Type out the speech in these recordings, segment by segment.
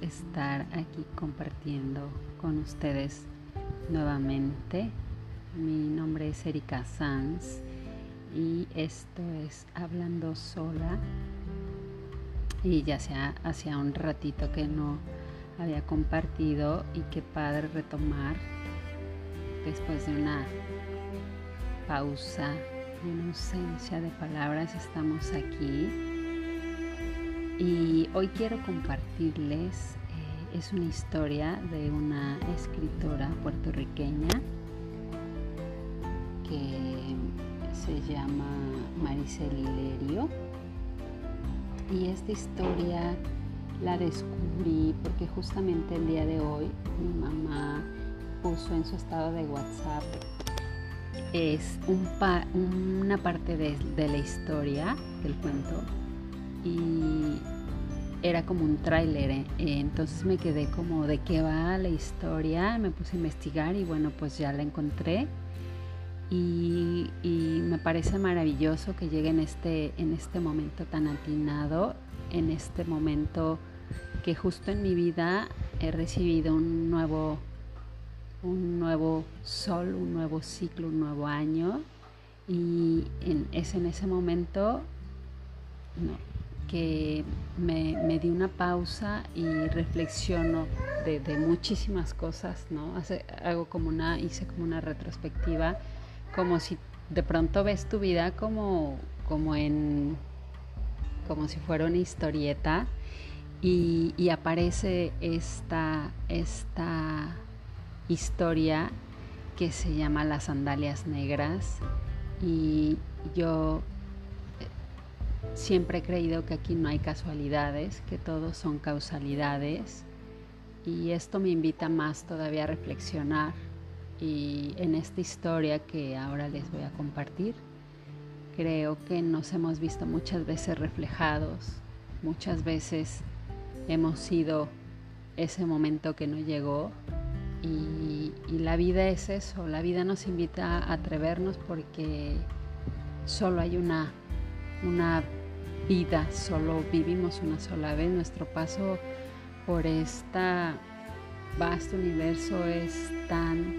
estar aquí compartiendo con ustedes nuevamente. Mi nombre es Erika Sanz y esto es Hablando Sola. Y ya sea hacía un ratito que no había compartido y qué padre retomar después de una pausa, una ausencia de palabras, estamos aquí y hoy quiero compartirles, eh, es una historia de una escritora puertorriqueña que se llama Maricel Hilerio. Y esta historia la descubrí porque justamente el día de hoy mi mamá puso en su estado de WhatsApp es una parte de, de la historia del cuento y era como un tráiler, ¿eh? entonces me quedé como de qué va la historia, me puse a investigar y bueno, pues ya la encontré. Y, me parece maravilloso que llegue en este, en este momento tan atinado, en este momento que justo en mi vida he recibido un nuevo, un nuevo sol, un nuevo ciclo, un nuevo año. Y es en ese momento no, que me, di una pausa y reflexiono de, muchísimas cosas, ¿no? hago como una, hice como una retrospectiva, como si de pronto ves tu vida como, como en, como si fuera una historieta y, y aparece esta, esta historia que se llama Las Sandalias Negras y yo Siempre he creído que aquí no hay casualidades, que todos son causalidades y esto me invita más todavía a reflexionar y en esta historia que ahora les voy a compartir, creo que nos hemos visto muchas veces reflejados, muchas veces hemos sido ese momento que no llegó y, la vida es eso, la vida nos invita a atrevernos porque solo hay una, una vida, solo vivimos una sola vez. Nuestro paso por este vasto universo es tan,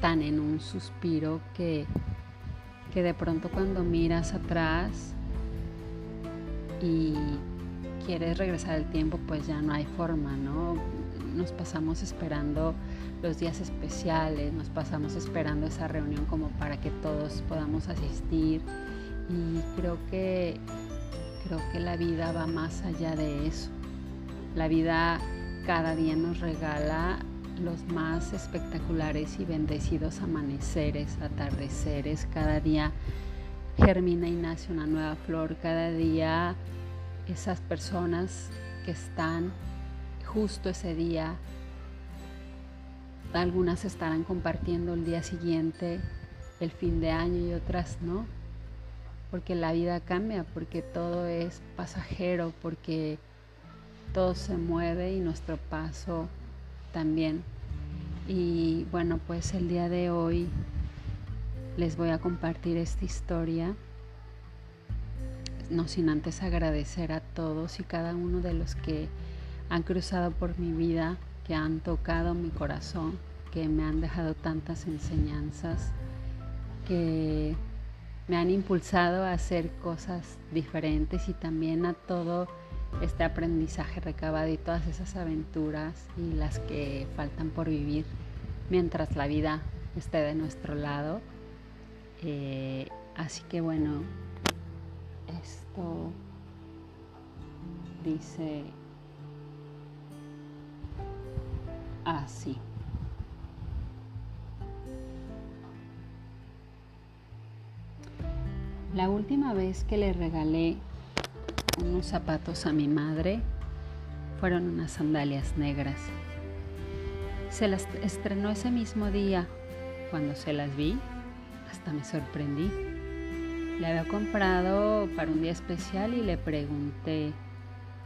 tan en un suspiro que, que de pronto cuando miras atrás y quieres regresar el tiempo, pues ya no hay forma, ¿no? Nos pasamos esperando los días especiales, nos pasamos esperando esa reunión como para que todos podamos asistir y creo que, creo que la vida va más allá de eso. La vida cada día nos regala los más espectaculares y bendecidos amaneceres, atardeceres. Cada día germina y nace una nueva flor. Cada día esas personas que están justo ese día, algunas estarán compartiendo el día siguiente, el fin de año y otras no porque la vida cambia, porque todo es pasajero, porque todo se mueve y nuestro paso también. Y bueno, pues el día de hoy les voy a compartir esta historia, no sin antes agradecer a todos y cada uno de los que han cruzado por mi vida, que han tocado mi corazón, que me han dejado tantas enseñanzas, que me han impulsado a hacer cosas diferentes y también a todo este aprendizaje recabado y todas esas aventuras y las que faltan por vivir mientras la vida esté de nuestro lado. Eh, así que bueno, esto dice así. La última vez que le regalé unos zapatos a mi madre fueron unas sandalias negras. Se las estrenó ese mismo día. Cuando se las vi, hasta me sorprendí. Le había comprado para un día especial y le pregunté,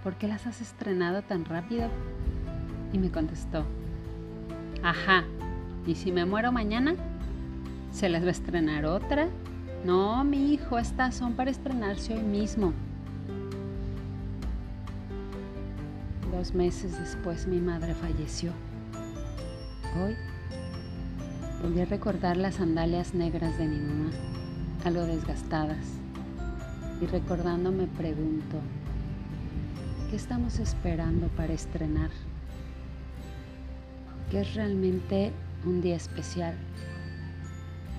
¿por qué las has estrenado tan rápido? Y me contestó, ajá, ¿y si me muero mañana? ¿Se las va a estrenar otra? No, mi hijo, estas son para estrenarse hoy mismo. Dos meses después mi madre falleció. Hoy volví a recordar las sandalias negras de mi mamá, algo desgastadas. Y recordando me pregunto, ¿qué estamos esperando para estrenar? ¿Qué es realmente un día especial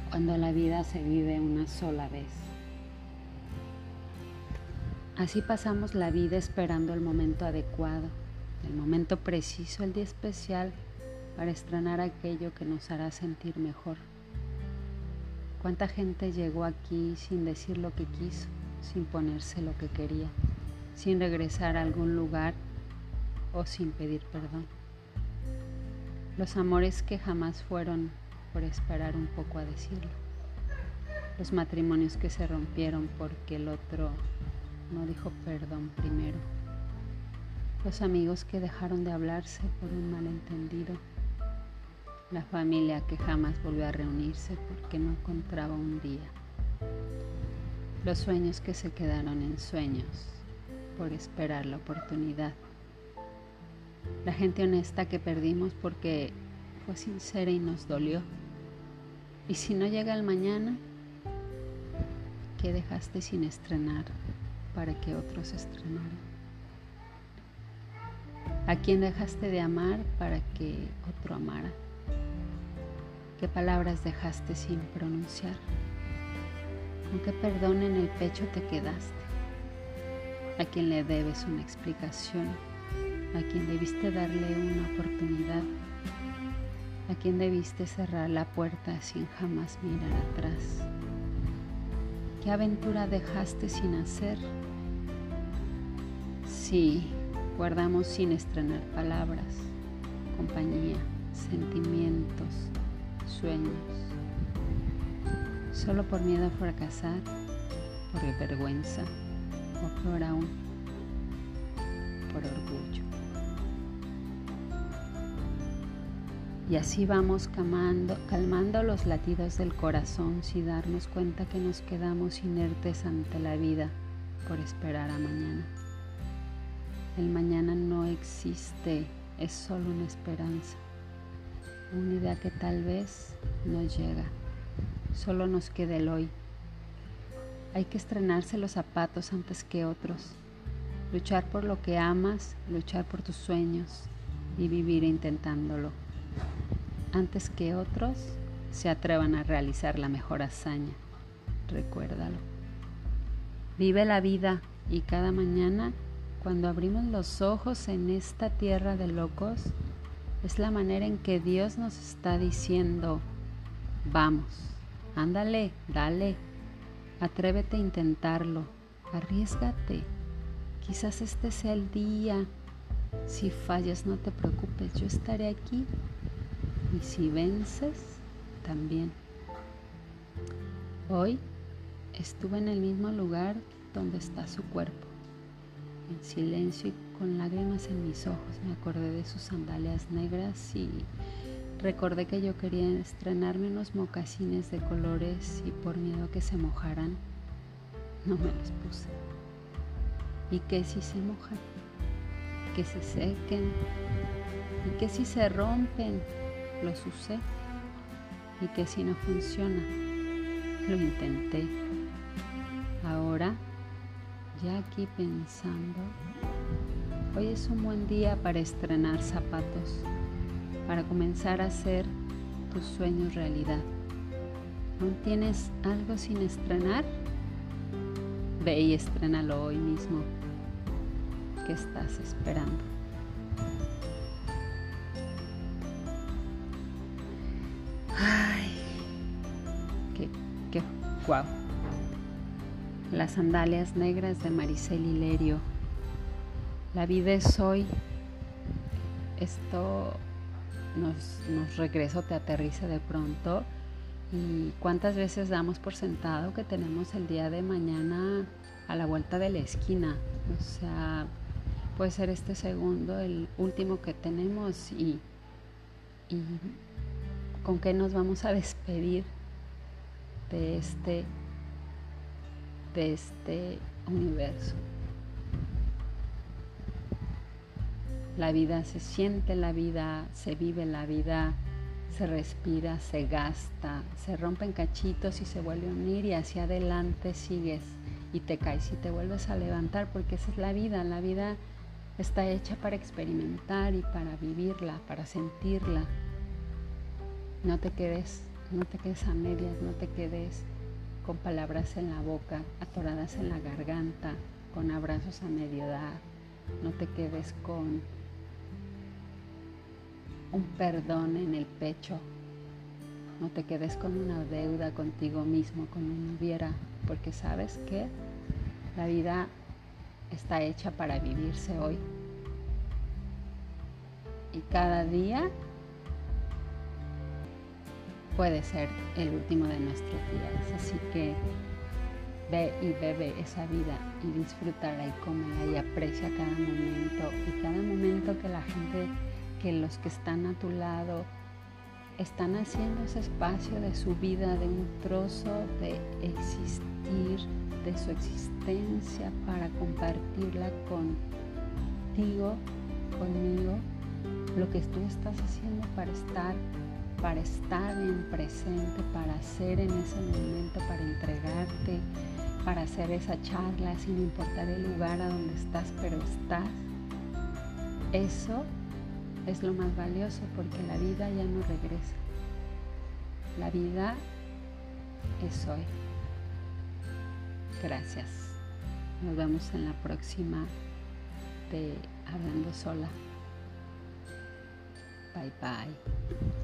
cuando la vida se vive una sola vez? Así pasamos la vida esperando el momento adecuado, el momento preciso, el día especial para estrenar aquello que nos hará sentir mejor. ¿Cuánta gente llegó aquí sin decir lo que quiso, sin ponerse lo que quería, sin regresar a algún lugar o sin pedir perdón? Los amores que jamás fueron por esperar un poco a decirlo. Los matrimonios que se rompieron porque el otro no dijo perdón primero. Los amigos que dejaron de hablarse por un malentendido. La familia que jamás volvió a reunirse porque no encontraba un día. Los sueños que se quedaron en sueños por esperar la oportunidad. La gente honesta que perdimos porque fue sincera y nos dolió. Y si no llega el mañana, ¿qué dejaste sin estrenar? para que otros estrenaran? ¿A quién dejaste de amar para que otro amara? ¿Qué palabras dejaste sin pronunciar? ¿Con qué perdón en el pecho te quedaste? ¿A quién le debes una explicación? ¿A quién debiste darle una oportunidad? ¿A quién debiste cerrar la puerta sin jamás mirar atrás? ¿Qué aventura dejaste sin hacer? Sí, guardamos sin estrenar palabras, compañía, sentimientos, sueños, solo por miedo a fracasar, por vergüenza o peor aún, por orgullo. Y así vamos calmando, los latidos del corazón sin darnos cuenta que nos quedamos inertes ante la vida por esperar a mañana. El mañana no existe, es solo una esperanza, una idea que tal vez no llega, solo nos queda el hoy. Hay que estrenarse los zapatos antes que otros, luchar por lo que amas, luchar por tus sueños y vivir intentándolo, antes que otros se atrevan a realizar la mejor hazaña. Recuérdalo. Vive la vida y cada mañana cuando abrimos los ojos en esta tierra de locos, es la manera en que Dios nos está diciendo, vamos, ándale, dale, atrévete a intentarlo, arriesgate. Quizás este sea el día. Si fallas, no te preocupes, yo estaré aquí. Y si vences, también. Hoy estuve en el mismo lugar donde está su cuerpo en silencio y con lágrimas en mis ojos me acordé de sus sandalias negras y recordé que yo quería estrenarme unos mocasines de colores y por miedo a que se mojaran, no me los puse. ¿Y que si se mojan? Que se sequen. ¿Y que si se rompen? Los usé. ¿Y que si no funciona? Lo intenté. Ahora ya aquí pensando, hoy es un buen día para estrenar zapatos, para comenzar a hacer tus sueños realidad. ¿Aún tienes algo sin estrenar? Ve y estrénalo hoy mismo. ¿Qué estás esperando? Qué, guau las sandalias negras de Maricel Hilerio. La vida es hoy. Esto nos, nos regreso, te aterriza de pronto. ¿Y cuántas veces damos por sentado que tenemos el día de mañana a la vuelta de la esquina? O sea, puede ser este segundo el último que tenemos y, y con qué nos vamos a despedir de este de este universo. La vida se siente, la vida se vive, la vida se respira, se gasta, se rompen cachitos y se vuelve a unir y hacia adelante sigues y te caes y te vuelves a levantar porque esa es la vida. La vida está hecha para experimentar y para vivirla, para sentirla. No te quedes, no te quedes a medias, no te quedes con palabras en la boca, atoradas en la garganta, con abrazos a medio dar. No te quedes con un perdón en el pecho. No te quedes con una deuda contigo mismo, con un hubiera, porque sabes que la vida está hecha para vivirse hoy. Y cada día puede ser el último de nuestros días. Así que ve y bebe esa vida y disfrútala y cómela y aprecia cada momento y cada momento que la gente, que los que están a tu lado, están haciendo ese espacio de su vida, de un trozo de existir, de su existencia para compartirla contigo, conmigo, lo que tú estás haciendo para estar, para estar en presente, para ser en ese momento, para entregarte, para hacer esa charla sin importar el lugar a donde estás, pero estás. Eso es lo más valioso porque la vida ya no regresa. La vida es hoy. Gracias. Nos vemos en la próxima de Hablando Sola. Bye bye.